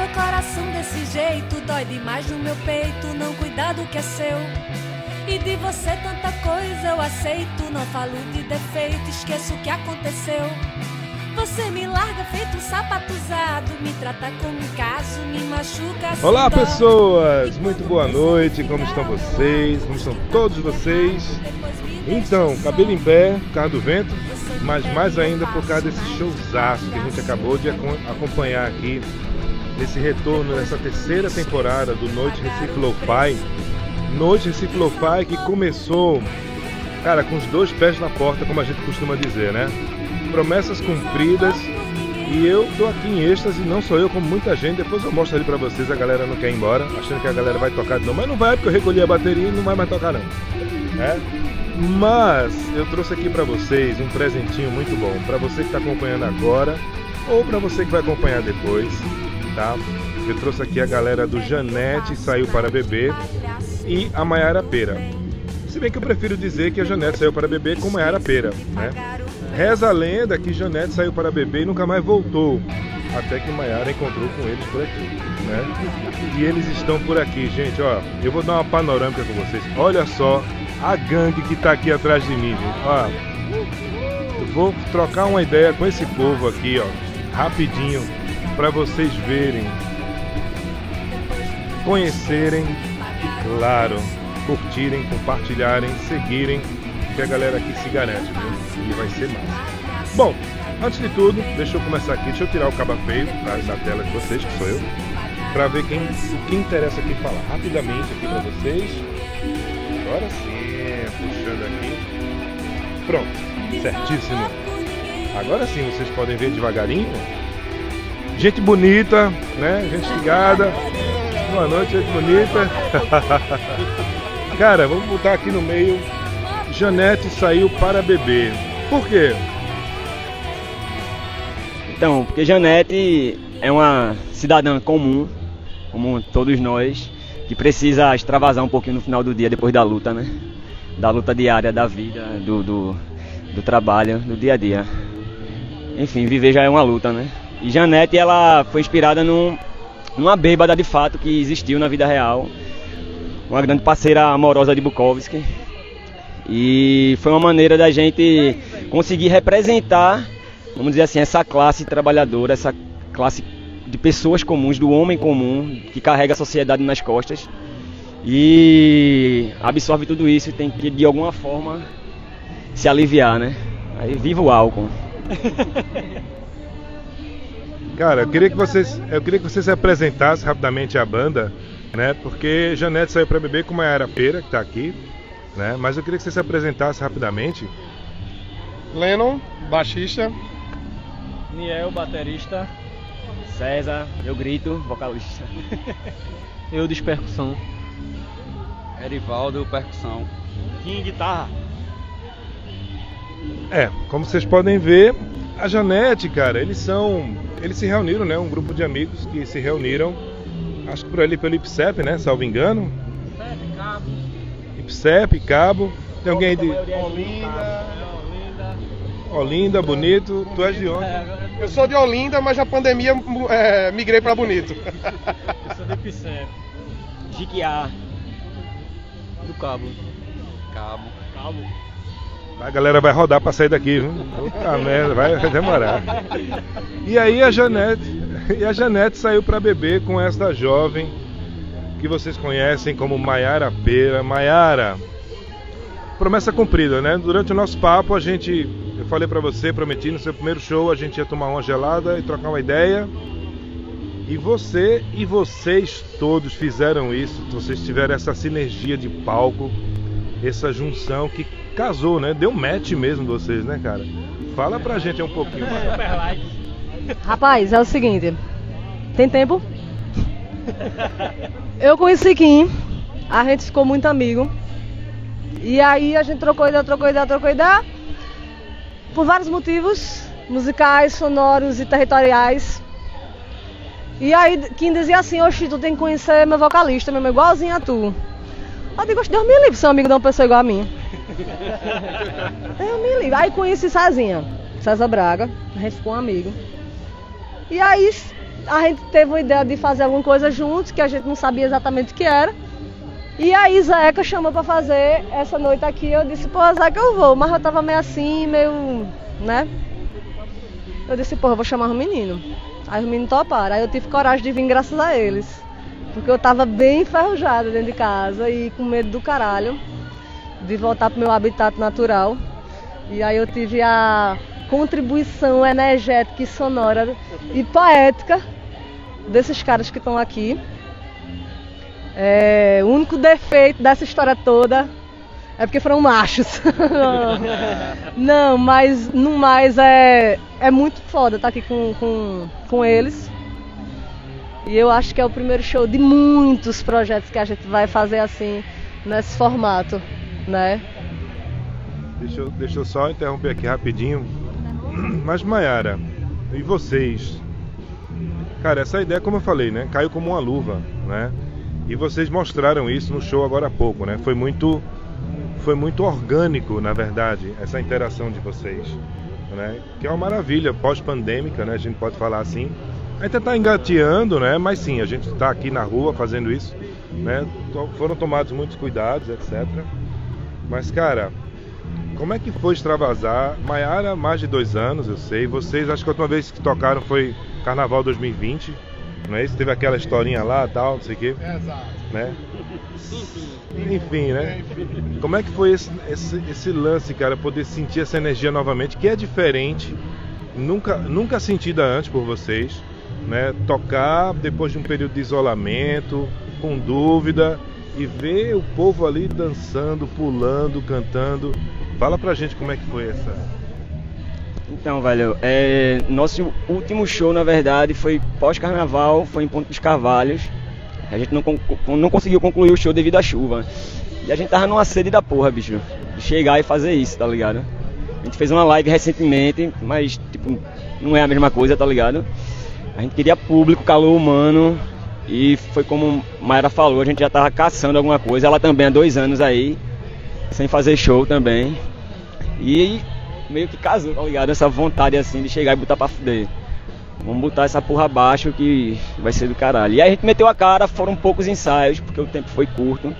meu coração desse jeito, dói demais no meu peito, não cuidar do que é seu. E de você tanta coisa eu aceito, não falo de defeito, esqueço o que aconteceu. Você me larga feito um sapato usado, me trata como um caso, me machuca. Olá pessoas, muito boa noite, como estão vocês? Como estão todos vocês? Então, cabelo em pé, por causa do vento, mas mais ainda por causa desse showzaço que a gente acabou de acom- acompanhar aqui, nesse retorno, nessa terceira temporada do Noite Recife Lo-Fi. Noite Recife Lo-Fi que começou, cara, com os dois pés na porta, como a gente costuma dizer, né? Promessas cumpridas e eu tô aqui em êxtase, não sou eu, como muita gente. Depois eu mostro ali pra vocês, a galera não quer ir embora, achando que a galera vai tocar de novo. Mas não vai, porque eu recolhi a bateria e não vai mais tocar não. É? Mas eu trouxe aqui pra vocês um presentinho muito bom. Pra você que tá acompanhando agora, ou pra você que vai acompanhar depois, tá? Eu trouxe aqui a galera do Janete Saiu para Beber e a Maiara Pera. Se bem que eu prefiro dizer que a Janete saiu para beber com Maiara Pera, né? Reza a lenda que Janete saiu para beber e nunca mais voltou. Até que Maiara encontrou com eles por aqui, né? E eles estão por aqui, gente, ó. Eu vou dar uma panorâmica com vocês. Olha só a gangue que tá aqui atrás de mim, gente. Ó. Vou trocar uma ideia com esse povo aqui, ó, rapidinho, para vocês verem, conhecerem e, claro, curtirem, compartilharem, seguirem, que a galera aqui se garante, viu? E vai ser massa. Bom, antes de tudo, deixa eu começar aqui, deixa eu tirar o caba feio tá, da tela de vocês, que sou eu, para ver quem, o que interessa aqui falar. Rapidamente aqui para vocês. Agora sim, puxando aqui. Pronto, certíssimo. Agora sim vocês podem ver devagarinho. Gente bonita, né? Gente ligada. Boa noite, gente bonita. Cara, vamos botar aqui no meio. Janete saiu para beber. Por quê? Então, porque Janete é uma cidadã comum, como todos nós, que precisa extravasar um pouquinho no final do dia depois da luta, né? Da luta diária, da vida, do, do, do trabalho, do dia a dia. Enfim, viver já é uma luta, né? E Janete, ela foi inspirada num, numa bêbada de fato que existiu na vida real, uma grande parceira amorosa de Bukowski. E foi uma maneira da gente conseguir representar, vamos dizer assim, essa classe trabalhadora, essa classe de pessoas comuns, do homem comum, que carrega a sociedade nas costas. E absorve tudo isso e tem que, de alguma forma, se aliviar, né? Aí viva o álcool. Cara, eu queria que vocês, eu queria que vocês se apresentassem rapidamente a banda, né? Porque Janete saiu para beber com Maiara Pera, que tá aqui, né? Mas eu queria que vocês se apresentassem rapidamente. Lennon, baixista. Niel, baterista. César, eu grito, vocalista. Eu de percussão. Erivaldo, percussão. Kim, guitarra. É, como vocês podem ver, a Janete, cara, eles são, eles se reuniram, né? Um grupo de amigos que se reuniram, acho que por ali pelo IPSEP, né? Salvo engano. IPSEP, Cabo. Tem alguém de Olinda. Olinda, Bonito. Tu és de onde? Eu sou de Olinda, mas na pandemia é, migrei pra Bonito. Eu sou de Picé. Jiquiá. Do cabo. Cabo. Cabo. A galera vai rodar pra sair daqui, viu? Puta merda, vai demorar. E aí a Janete, e a Janete saiu pra beber com esta jovem que vocês conhecem como Maiara Pera. Maiara, promessa cumprida, né? Durante o nosso papo a gente, eu falei pra você, prometi no seu primeiro show a gente ia tomar uma gelada e trocar uma ideia. E você e vocês todos fizeram isso, vocês tiveram essa sinergia de palco essa junção que casou, né? Deu match mesmo vocês, né, cara? Fala pra gente um pouquinho. Maiara. Rapaz, é o seguinte. Tem tempo? Eu conheci Kim, a gente ficou muito amigo. E aí a gente trocou ideia, trocou ideia, trocou ideia. Por vários motivos, musicais, sonoros e territoriais. E aí Kim dizia assim, oxi, tu tem que conhecer meu vocalista, mesmo igualzinho a tu. Eu digo, Deus me livre, ser amigo de uma pessoa igual a mim. Deus me livre. Aí conheci Cezinha, César Braga, a gente ficou um amigo. E aí a gente teve uma ideia de fazer alguma coisa juntos, que a gente não sabia exatamente o que era. E aí Zeca chamou pra fazer essa noite aqui, eu disse, pô, Zeca, eu vou, mas eu tava meio assim, meio, né? Eu disse, pô, eu vou chamar o menino. Aí os meninos toparam, aí eu tive coragem de vir graças a eles. Porque eu tava bem enferrujada dentro de casa e com medo do caralho de voltar pro meu habitat natural. E aí eu tive a contribuição energética e sonora e poética desses caras que estão aqui. É, o único defeito dessa história toda é porque foram machos. Não, mas no mais é, é muito foda estar aqui com, com, com eles. E eu acho que é o primeiro show de muitos projetos que a gente vai fazer assim, nesse formato, né? Deixa eu, deixa eu só interromper aqui rapidinho. Mas Mayara, e vocês? Cara, essa ideia, como eu falei, né? Caiu como uma luva, né? E vocês mostraram isso no show agora há pouco, né? Foi muito, foi muito orgânico, na verdade, essa interação de vocês, né? Que é uma maravilha pós-pandêmica, né? A gente pode falar assim. Ainda está engateando, né? Mas sim, a gente está aqui na rua fazendo isso, né? Foram tomados muitos cuidados, etc. Mas, cara, como é que foi extravasar? Maiara, mais de dois anos, eu sei. Vocês, acho que a última vez que tocaram foi Carnaval 2020, não é isso? Teve aquela historinha lá tal, não sei o quê, Exato. né? Enfim, né? Como é que foi esse, esse, esse lance, cara, poder sentir essa energia novamente, que é diferente, nunca, nunca sentida antes por vocês, né? Tocar depois de um período de isolamento, com dúvida, e ver o povo ali dançando, pulando, cantando. Fala pra gente como é que foi essa. Então, velho, é, nosso último show, na verdade, foi pós-carnaval, foi em Ponto dos Carvalhos. A gente não, não conseguiu concluir o show devido à chuva. E a gente tava numa sede da porra, bicho. De chegar e fazer isso, tá ligado? A gente fez uma live recentemente, mas, tipo, não é a mesma coisa, tá ligado? A gente queria público, calor humano. E foi como Mayra falou, a gente já tava caçando alguma coisa. Ela também há dois anos aí, sem fazer show também. E meio que casou, tá ligado? Essa vontade assim de chegar e botar pra fuder. Vamos botar essa porra abaixo que vai ser do caralho. E aí a gente meteu a cara, foram poucos ensaios, porque o tempo foi curto.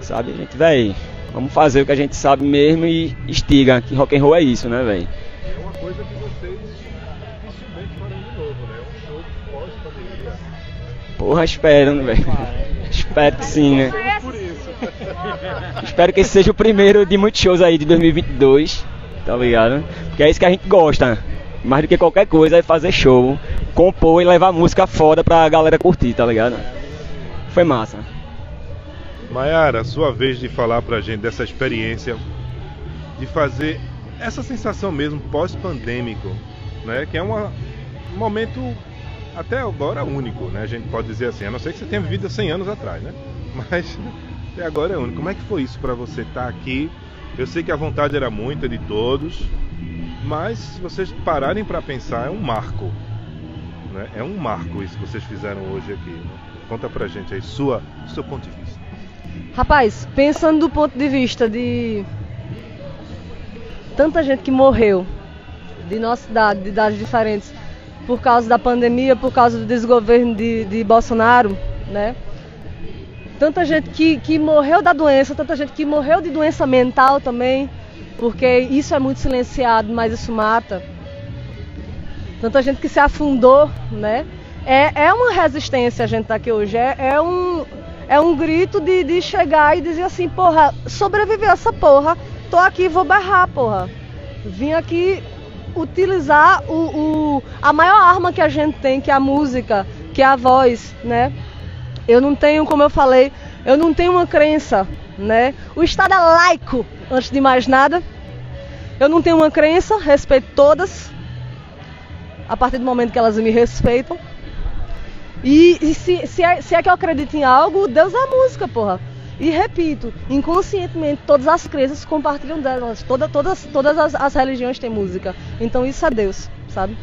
Sabe, a gente, véi, vamos fazer o que a gente sabe mesmo e estiga, que rock and roll é isso, né, véi? É uma coisa que vocês Porra, espero, velho? espero que sim, né? Espero que esse seja o primeiro de muitos shows aí de 2022, tá ligado? Porque é isso que a gente gosta. Mais do que qualquer coisa é fazer show, compor e levar música foda pra galera curtir, tá ligado? Foi massa. Mayara, sua vez de falar pra gente dessa experiência de fazer essa sensação mesmo pós-pandêmico, né? Que é uma, um momento até agora único, né? A gente pode dizer assim, a não ser que você tenha vivido há 100 anos atrás, né? Mas até agora é único. Como é que foi isso pra você estar aqui? Eu sei que a vontade era muita de todos, mas se vocês pararem pra pensar, é um marco. Né? É um marco isso que vocês fizeram hoje aqui. Conta pra gente aí, sua, seu ponto de vista. Rapaz, pensando do ponto de vista de tanta gente que morreu de nossa idade, de idades diferentes, por causa da pandemia, por causa do desgoverno de, de Bolsonaro, né? Tanta gente que, que morreu da doença, tanta gente que morreu de doença mental também, porque isso é muito silenciado, mas isso mata. Tanta gente que se afundou, né? É, é uma resistência a gente estar aqui hoje, é, é um, é um grito de, de chegar e dizer assim, porra, sobreviveu essa porra, tô aqui, vou berrar, porra. Vim aqui utilizar o, o, a maior arma que a gente tem, que é a música, que é a voz, né? Eu não tenho, como eu falei, eu não tenho uma crença né? O Estado é laico, antes de mais nada. Eu não tenho uma crença, respeito todas. A partir do momento que elas me respeitam. E, e se, se, é, se é que eu acredito em algo, Deus é a música, porra. E repito, inconscientemente todas as crenças compartilham delas. Toda, todas todas as, as religiões têm música. Então isso é Deus, sabe?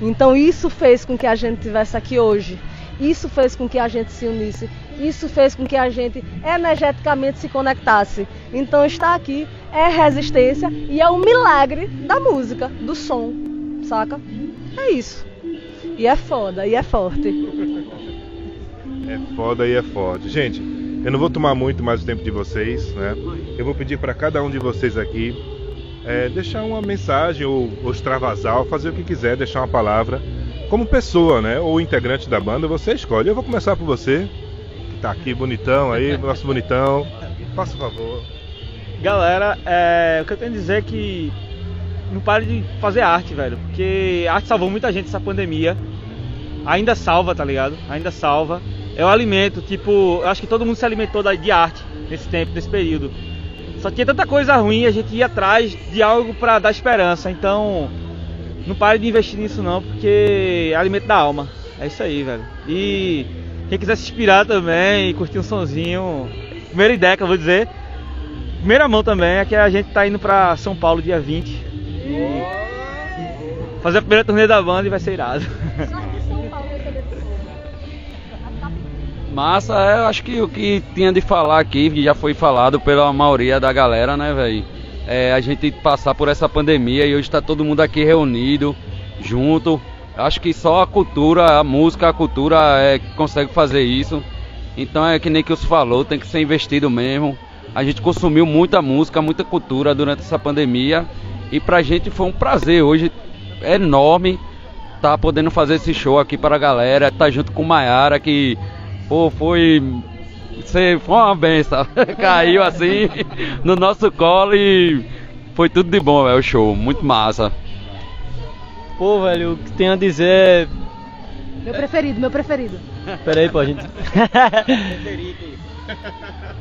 Então isso fez com que a gente estivesse aqui hoje. Isso fez com que a gente se unisse. Isso fez com que a gente energeticamente se conectasse. Então estar aqui é resistência e é o milagre da música, do som, saca? É isso. E é foda, e é forte. É foda e é forte. Gente, eu não vou tomar muito mais o tempo de vocês, né? Eu vou pedir para cada um de vocês aqui é, deixar uma mensagem ou, ou extravasar, ou fazer o que quiser, deixar uma palavra. Como pessoa, né? Ou integrante da banda, você escolhe. Eu vou começar por você, que tá aqui bonitão aí, nosso bonitão. Faça o favor. Galera, é, o que eu tenho a dizer é que não pare de fazer arte, velho. Porque a arte salvou muita gente essa pandemia. Ainda salva, tá ligado? Ainda salva. É o alimento, tipo, eu acho que todo mundo se alimentou de arte nesse tempo, nesse período. Só tinha tanta coisa ruim, a gente ia atrás de algo pra dar esperança. Então, não pare de investir nisso não, porque é alimento da alma. É isso aí, velho. E quem quiser se inspirar também e curtir um sonzinho, primeira ideia que eu vou dizer, primeira mão também é que a gente tá indo pra São Paulo dia 20. E fazer a primeira turnê da banda e vai ser irado. Massa, é, eu acho que o que tinha de falar aqui já foi falado pela maioria da galera, né, velho? É a gente passar por essa pandemia e hoje está todo mundo aqui reunido, junto. Acho que só a cultura, a música, a cultura é que consegue fazer isso. Então é que nem que os falou, tem que ser investido mesmo. A gente consumiu muita música, muita cultura durante essa pandemia e pra gente foi um prazer hoje enorme tá podendo fazer esse show aqui para a galera, tá junto com Maiara que pô, foi você foi uma benção. Caiu assim no nosso colo e foi tudo de bom, é o show, muito massa. Pô, velho, o que tem a dizer é. Meu preferido, meu preferido. Pera aí, pô, gente.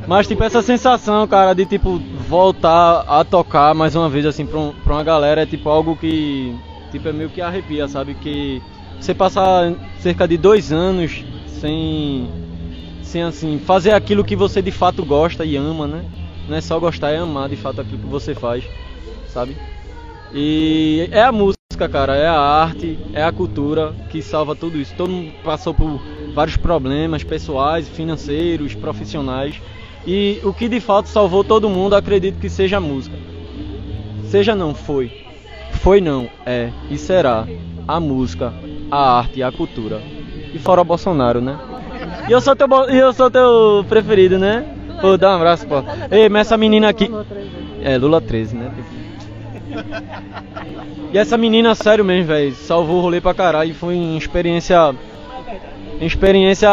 Mas, tipo, essa sensação, cara, de, tipo, voltar a tocar mais uma vez, assim, pra, um- pra uma galera, é, tipo, algo que, tipo, é meio que arrepia, sabe? Que você passar cerca de dois anos sem, sem, assim, fazer aquilo que você de fato gosta e ama, né? Não é só gostar, é amar, de fato, aquilo que você faz, sabe? E é a música, cara, é a arte, é a cultura que salva tudo isso. Todo mundo passou por vários problemas pessoais, financeiros, profissionais. E o que de fato salvou todo mundo, acredito que seja a música. Seja não, foi. Foi não, é e será a música, a arte e a cultura. E fora Bolsonaro, né? E eu sou teu, bo- e eu sou teu preferido, né? Pô, dá um abraço, pô. Ei, mas essa menina aqui. É, Lula 13, né? E essa menina, sério mesmo, velho, salvou o rolê pra caralho. Foi uma experiência. Uma experiência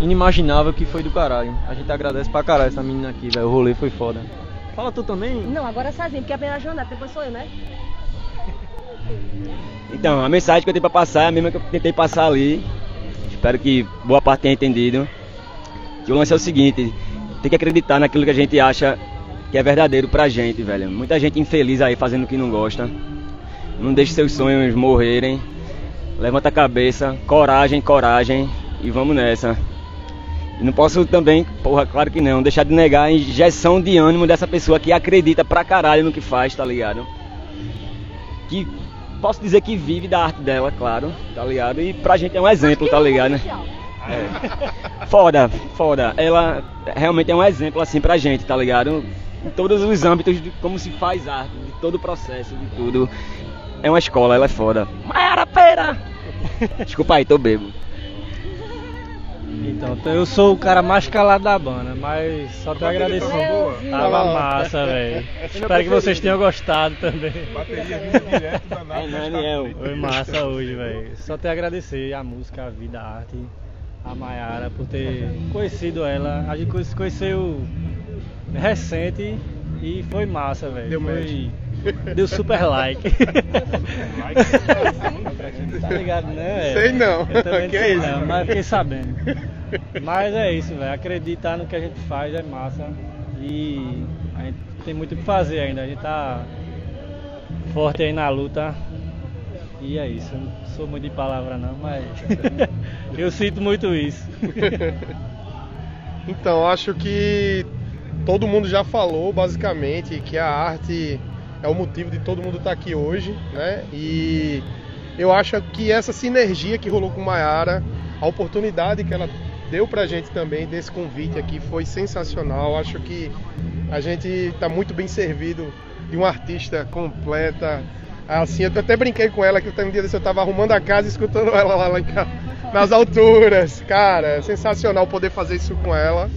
inimaginável que foi do caralho. A gente agradece pra caralho essa menina aqui, velho. O rolê foi foda. Fala tu também? Não, agora sozinho, porque a primeira jornada, depois sou eu, né? Então, a mensagem que eu tenho pra passar é a mesma que eu tentei passar ali. Espero que boa parte tenha entendido. Que o lance é o seguinte, tem que acreditar naquilo que a gente acha que é verdadeiro pra gente, velho. Muita gente infeliz aí fazendo o que não gosta. Não deixe seus sonhos morrerem. Levanta a cabeça, coragem, coragem e vamos nessa. Não posso também, porra, claro que não, deixar de negar a injeção de ânimo dessa pessoa que acredita pra caralho no que faz, tá ligado? Que posso dizer que vive da arte dela, claro, tá ligado? E pra gente é um exemplo, tá ligado? né? É. Foda, foda. Ela realmente é um exemplo assim pra gente, tá ligado? Em todos os âmbitos de como se faz arte, de todo o processo, de tudo. É uma escola, ela é foda. Maiara Pera! Desculpa aí, tô bebo. Então, eu sou o cara mais calado da banda, mas só tenho a agradecer. Tava massa, velho. Espero que vocês tenham gostado também. Bateria vindo direto da É, nave. Foi massa hoje, velho. Só tenho a agradecer a música, a vida, a arte, a Mayara por ter conhecido ela. A gente se conheceu recente e foi massa, velho. Deu Foi... Deu super like. tá ligado, né? Sei não. Eu também não Que sei isso? não, mas fiquei sabendo. Mas é isso, velho. Acreditar no que a gente faz é massa. E a gente tem muito o que fazer ainda. A gente tá forte aí na luta. E é isso. Eu não sou muito de palavra não, mas eu sinto muito isso. Então, acho que todo mundo já falou basicamente que a arte é o motivo de todo mundo estar aqui hoje, né? E eu acho que essa sinergia que rolou com Maiara, a oportunidade que ela deu pra gente também desse convite aqui foi sensacional. Acho que a gente está muito bem servido de uma artista completa. Assim, eu até brinquei com ela que um dia desse eu tava arrumando a casa escutando ela lá, lá casa, nas alturas. Cara, sensacional poder fazer isso com ela.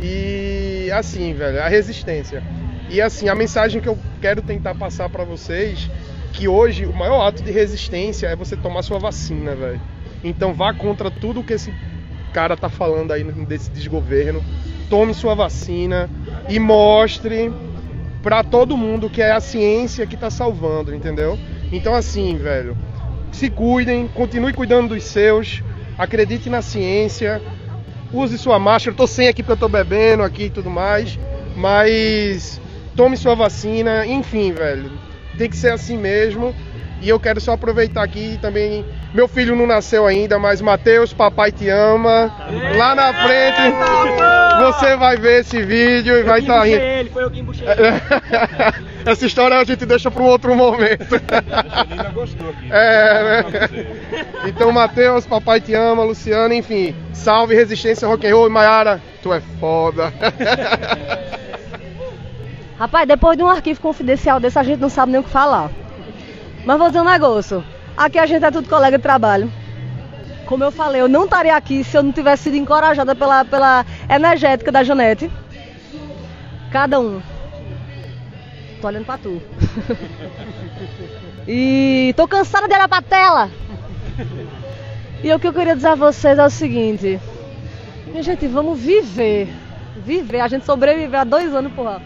E assim, velho, a resistência. E assim, a mensagem que eu quero tentar passar pra vocês que hoje o maior ato de resistência é você tomar sua vacina, velho. Então vá contra tudo que esse cara tá falando aí desse desgoverno. Tome sua vacina e mostre pra todo mundo que é a ciência que tá salvando, entendeu? Então assim, velho, se cuidem, continue cuidando dos seus, acredite na ciência, use sua máscara. Eu tô sem aqui porque eu tô bebendo aqui e tudo mais, mas tome sua vacina, enfim, velho. Tem que ser assim mesmo. E eu quero só aproveitar aqui também. Meu filho não nasceu ainda, mas Matheus, papai te ama. Lá na frente você vai ver esse vídeo e vai estar rindo. ele, foi eu que embuchei Essa história a gente deixa para um outro momento. Ainda gostou aqui. É, né? Então, Matheus, papai te ama, Luciano, enfim. Salve Resistência Rock and Roll, Maiara, tu é foda. Rapaz, depois de um arquivo confidencial desse, a gente não sabe nem o que falar. Mas vou dizer um negócio. Aqui a gente é tudo colega de trabalho. Como eu falei, eu não estaria aqui se eu não tivesse sido encorajada pela, pela energética da Janete. Cada um. Tô olhando pra tu. e tô cansada de olhar pra tela. E o que eu queria dizer a vocês é o seguinte. Minha gente, vamos viver. Viver. A gente sobreviveu há dois anos, porra.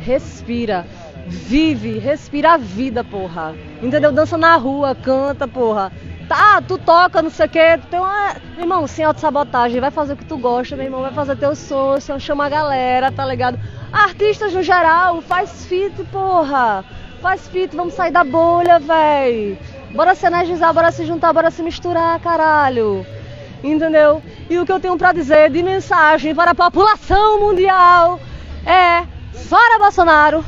Respira. Vive, respira a vida, porra. Entendeu? Dança na rua, canta, porra. Tá, tu toca, não sei o quê. Tu tem uma. Meu irmão, sem autossabotagem, vai fazer o que tu gosta, meu irmão. Vai fazer teu assim, chama a galera, tá ligado? Artistas no geral, faz fit, porra. Faz fit, vamos sair da bolha, véi. Bora se energizar, bora se juntar, bora se misturar, caralho. Entendeu? E o que eu tenho pra dizer de mensagem para a população mundial é: fora Bolsonaro,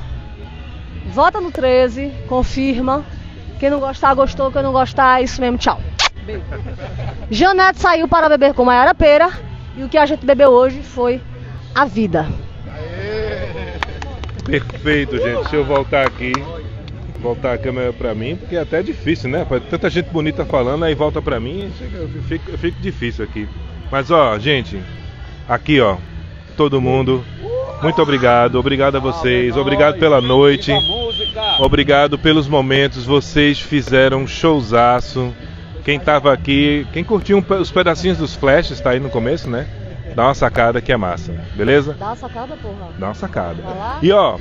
vota no 13, confirma. Quem não gostar, gostou. Quem não gostar, é isso mesmo, tchau. Janete saiu para beber com Maiara Pera e o que a gente bebeu hoje foi a vida. Perfeito, gente. Deixa eu voltar aqui. Voltar a câmera pra mim, porque é até difícil, né? Tanta gente bonita falando, aí volta pra mim, eu fico, eu fico difícil aqui. Mas ó, gente, aqui ó, todo mundo, muito obrigado, obrigado a vocês, obrigado pela noite, obrigado pelos momentos, vocês fizeram um showzaço. Quem tava aqui, quem curtiu os pedacinhos dos flashes, tá aí no começo, né? Dá uma sacada que é massa, beleza? Dá uma sacada, porra. Dá uma sacada. E ó,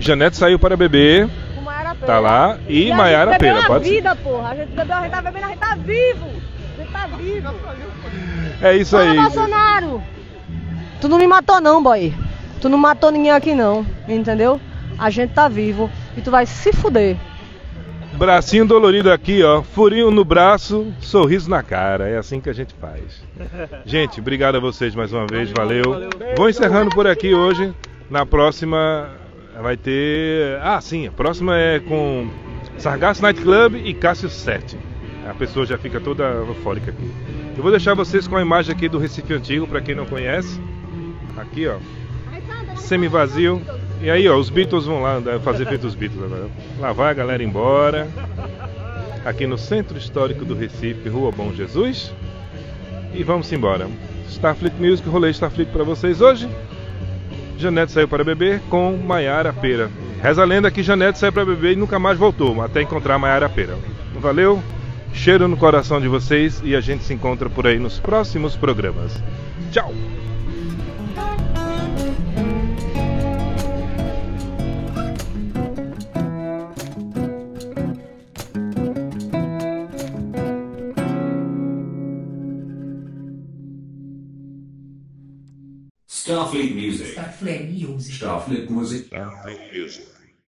Janete saiu para beber, tá lá, e, a Maiara gente bebeu Pera, a pode ser. vida, porra. A gente bebeu, a gente tá bebendo, a gente tá vivo. A gente tá vivo. É isso Fala, aí. Bolsonaro! Tu não me matou não, boy. Tu não matou ninguém aqui não, entendeu? A gente tá vivo e tu vai se fuder. Bracinho dolorido aqui, ó. Furinho no braço, sorriso na cara. É assim que a gente faz. Gente, obrigado a vocês mais uma vez. Valeu. Vou encerrando por aqui hoje. Na próxima vai ter. Ah, sim. A próxima é com Sargasso Night Club e Cássio 7. A pessoa já fica toda eufórica aqui. Eu vou deixar vocês com a imagem aqui do Recife Antigo, para quem não conhece. Aqui, ó. Semi-vazio. E aí, ó, os Beatles vão lá fazer feito os Beatles agora. Lá vai a galera embora. Aqui no Centro Histórico do Recife, Rua Bom Jesus. E vamos embora. Starfleet Music, rolê Starfleet para vocês hoje. Janete saiu para beber com Maiara Pera. Reza a lenda que Janete saiu para beber e nunca mais voltou, até encontrar Maiara Pera. Valeu, cheiro no coração de vocês e a gente se encontra por aí nos próximos programas. Tchau! Starfleet Music. Starfleet Music. Starfleet Music. Starfleet Music.